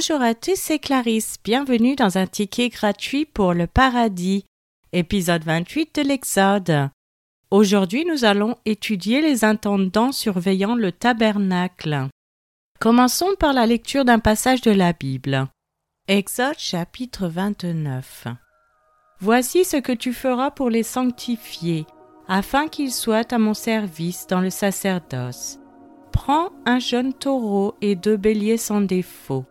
Bonjour à tous, c'est Clarisse. Bienvenue dans un ticket gratuit pour le paradis, épisode 28 de l'Exode. Aujourd'hui, nous allons étudier les intendants surveillant le tabernacle. Commençons par la lecture d'un passage de la Bible. Exode chapitre 29. Voici ce que tu feras pour les sanctifier, afin qu'ils soient à mon service dans le sacerdoce. Prends un jeune taureau et deux béliers sans défaut.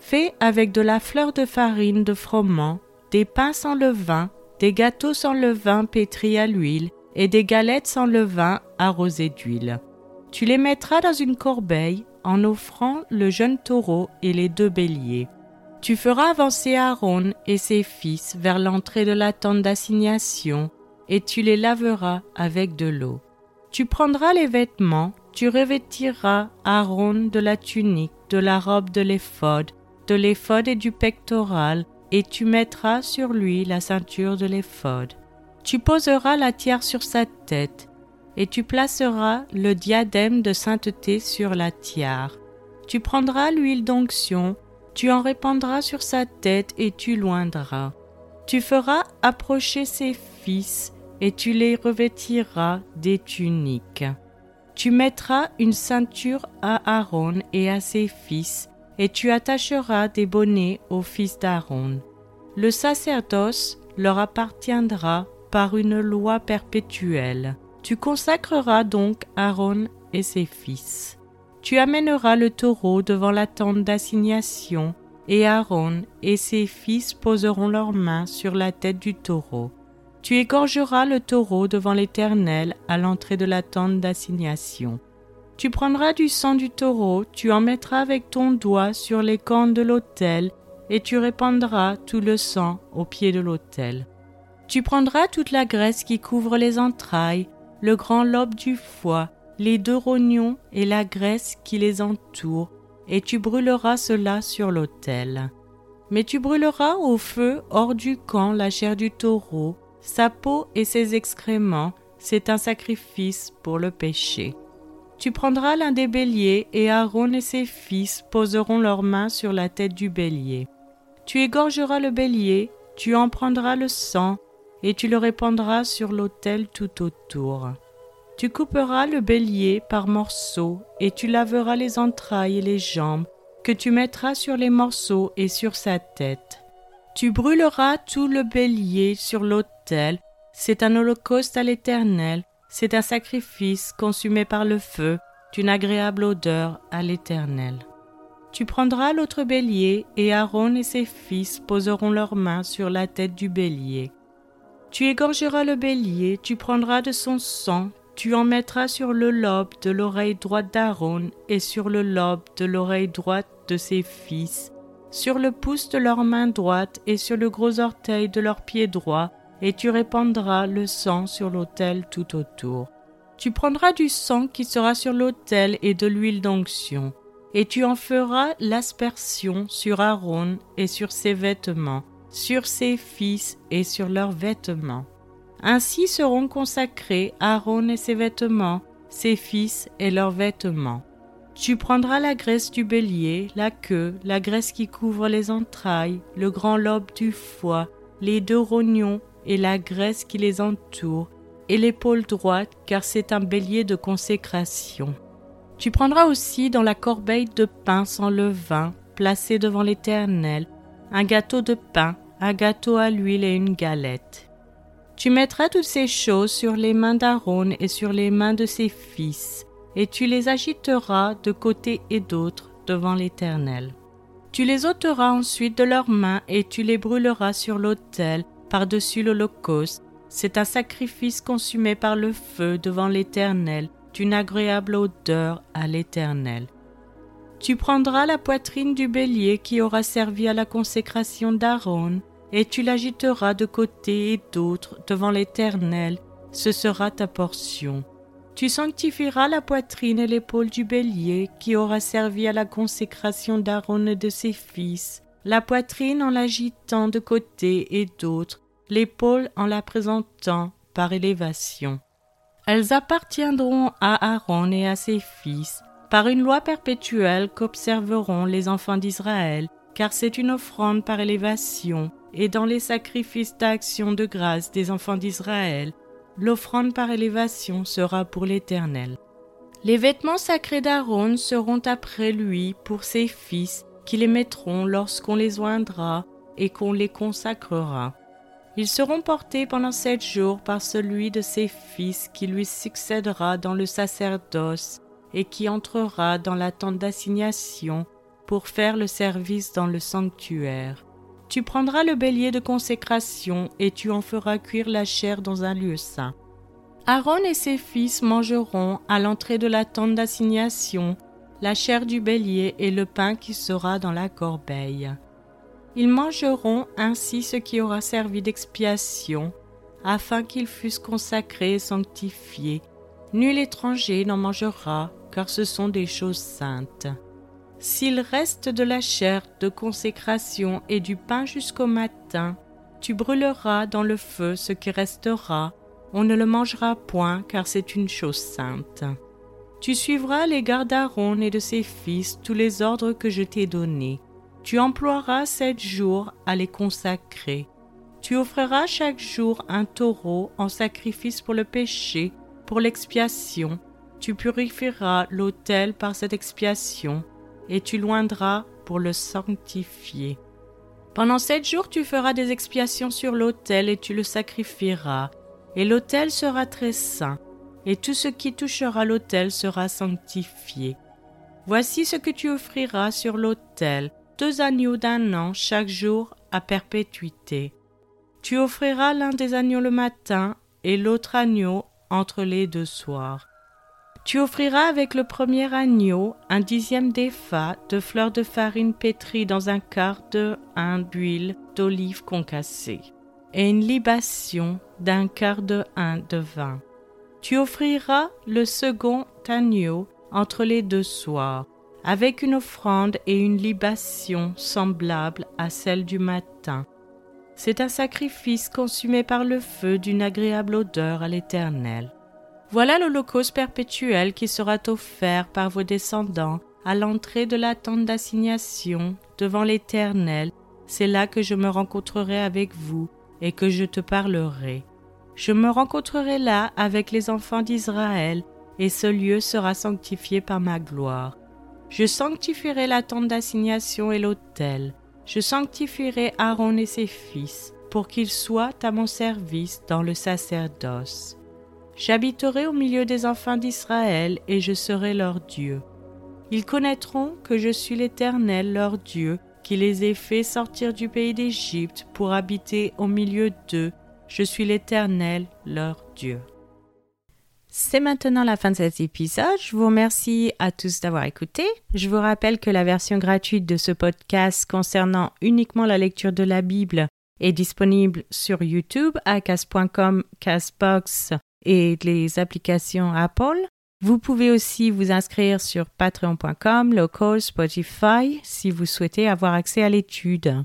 Fais avec de la fleur de farine de froment, des pains sans levain, des gâteaux sans levain pétris à l'huile, et des galettes sans levain arrosées d'huile. Tu les mettras dans une corbeille en offrant le jeune taureau et les deux béliers. Tu feras avancer Aaron et ses fils vers l'entrée de la tente d'assignation, et tu les laveras avec de l'eau. Tu prendras les vêtements, tu revêtiras Aaron de la tunique, de la robe de l'éphod, de l'éphod et du pectoral, et tu mettras sur lui la ceinture de l'éphod. Tu poseras la tiare sur sa tête, et tu placeras le diadème de sainteté sur la tiare. Tu prendras l'huile d'onction, tu en répandras sur sa tête et tu loindras. Tu feras approcher ses fils, et tu les revêtiras des tuniques. Tu mettras une ceinture à Aaron et à ses fils, et tu attacheras des bonnets aux fils d'Aaron. Le sacerdoce leur appartiendra par une loi perpétuelle. Tu consacreras donc Aaron et ses fils. Tu amèneras le taureau devant la tente d'assignation, et Aaron et ses fils poseront leurs mains sur la tête du taureau. Tu égorgeras le taureau devant l'Éternel à l'entrée de la tente d'assignation. Tu prendras du sang du taureau, tu en mettras avec ton doigt sur les cornes de l'autel, et tu répandras tout le sang au pied de l'autel. Tu prendras toute la graisse qui couvre les entrailles, le grand lobe du foie, les deux rognons et la graisse qui les entoure, et tu brûleras cela sur l'autel. Mais tu brûleras au feu hors du camp la chair du taureau, sa peau et ses excréments, c'est un sacrifice pour le péché. Tu prendras l'un des béliers, et Aaron et ses fils poseront leurs mains sur la tête du bélier. Tu égorgeras le bélier, tu en prendras le sang, et tu le répandras sur l'autel tout autour. Tu couperas le bélier par morceaux, et tu laveras les entrailles et les jambes, que tu mettras sur les morceaux et sur sa tête. Tu brûleras tout le bélier sur l'autel, c'est un holocauste à l'Éternel, c'est un sacrifice consumé par le feu, d'une agréable odeur à l'Éternel. Tu prendras l'autre bélier, et Aaron et ses fils poseront leurs mains sur la tête du bélier. Tu égorgeras le bélier, tu prendras de son sang, tu en mettras sur le lobe de l'oreille droite d'Aaron et sur le lobe de l'oreille droite de ses fils, sur le pouce de leur main droite et sur le gros orteil de leur pied droit, et tu répandras le sang sur l'autel tout autour. Tu prendras du sang qui sera sur l'autel et de l'huile d'onction, et tu en feras l'aspersion sur Aaron et sur ses vêtements, sur ses fils et sur leurs vêtements. Ainsi seront consacrés Aaron et ses vêtements, ses fils et leurs vêtements. Tu prendras la graisse du bélier, la queue, la graisse qui couvre les entrailles, le grand lobe du foie, les deux rognons et la graisse qui les entoure, et l'épaule droite, car c'est un bélier de consécration. Tu prendras aussi dans la corbeille de pain sans levain, placé devant l'Éternel, un gâteau de pain, un gâteau à l'huile et une galette. Tu mettras toutes ces choses sur les mains d'Aaron et sur les mains de ses fils, et tu les agiteras de côté et d'autre devant l'Éternel. Tu les ôteras ensuite de leurs mains et tu les brûleras sur l'autel par-dessus l'Holocauste. C'est un sacrifice consumé par le feu devant l'Éternel, d'une agréable odeur à l'Éternel. Tu prendras la poitrine du bélier qui aura servi à la consécration d'Aaron, et tu l'agiteras de côté et d'autre devant l'Éternel, ce sera ta portion. Tu sanctifieras la poitrine et l'épaule du bélier qui aura servi à la consécration d'Aaron et de ses fils, la poitrine en l'agitant de côté et d'autre, l'épaule en la présentant par élévation. Elles appartiendront à Aaron et à ses fils, par une loi perpétuelle qu'observeront les enfants d'Israël, car c'est une offrande par élévation, et dans les sacrifices d'action de grâce des enfants d'Israël, l'offrande par élévation sera pour l'Éternel. Les vêtements sacrés d'Aaron seront après lui pour ses fils, les mettront lorsqu'on les oindra et qu'on les consacrera. Ils seront portés pendant sept jours par celui de ses fils qui lui succédera dans le sacerdoce et qui entrera dans la tente d'assignation pour faire le service dans le sanctuaire. Tu prendras le bélier de consécration et tu en feras cuire la chair dans un lieu saint. Aaron et ses fils mangeront à l'entrée de la tente d'assignation la chair du bélier et le pain qui sera dans la corbeille. Ils mangeront ainsi ce qui aura servi d'expiation, afin qu'ils fussent consacrés et sanctifiés. Nul étranger n'en mangera, car ce sont des choses saintes. S'il reste de la chair de consécration et du pain jusqu'au matin, tu brûleras dans le feu ce qui restera, on ne le mangera point, car c'est une chose sainte. Tu suivras les gardes d'Aaron et de ses fils tous les ordres que je t'ai donnés. Tu emploieras sept jours à les consacrer. Tu offriras chaque jour un taureau en sacrifice pour le péché, pour l'expiation. Tu purifieras l'autel par cette expiation et tu loindras pour le sanctifier. Pendant sept jours tu feras des expiations sur l'autel et tu le sacrifieras, et l'autel sera très saint, et tout ce qui touchera l'autel sera sanctifié. Voici ce que tu offriras sur l'autel, deux agneaux d'un an chaque jour à perpétuité. Tu offriras l'un des agneaux le matin et l'autre agneau entre les deux soirs. Tu offriras avec le premier agneau un dixième d'effa de fleurs de farine pétrie dans un quart de un d'huile d'olive concassée et une libation d'un quart de un de vin. Tu offriras le second agneau entre les deux soirs, avec une offrande et une libation semblable à celle du matin. C'est un sacrifice consumé par le feu d'une agréable odeur à l'Éternel. Voilà l'Holocauste perpétuel qui sera offert par vos descendants à l'entrée de la tente d'assignation devant l'Éternel. C'est là que je me rencontrerai avec vous et que je te parlerai. Je me rencontrerai là avec les enfants d'Israël, et ce lieu sera sanctifié par ma gloire. Je sanctifierai la tente d'assignation et l'autel. Je sanctifierai Aaron et ses fils, pour qu'ils soient à mon service dans le sacerdoce. J'habiterai au milieu des enfants d'Israël et je serai leur Dieu. Ils connaîtront que je suis l'Éternel leur Dieu, qui les ai fait sortir du pays d'Égypte pour habiter au milieu d'eux. Je suis l'Éternel leur Dieu. C'est maintenant la fin de cet épisode. Je vous remercie à tous d'avoir écouté. Je vous rappelle que la version gratuite de ce podcast concernant uniquement la lecture de la Bible est disponible sur YouTube à cas.com, Casbox et les applications Apple. Vous pouvez aussi vous inscrire sur patreon.com, local, Spotify si vous souhaitez avoir accès à l'étude.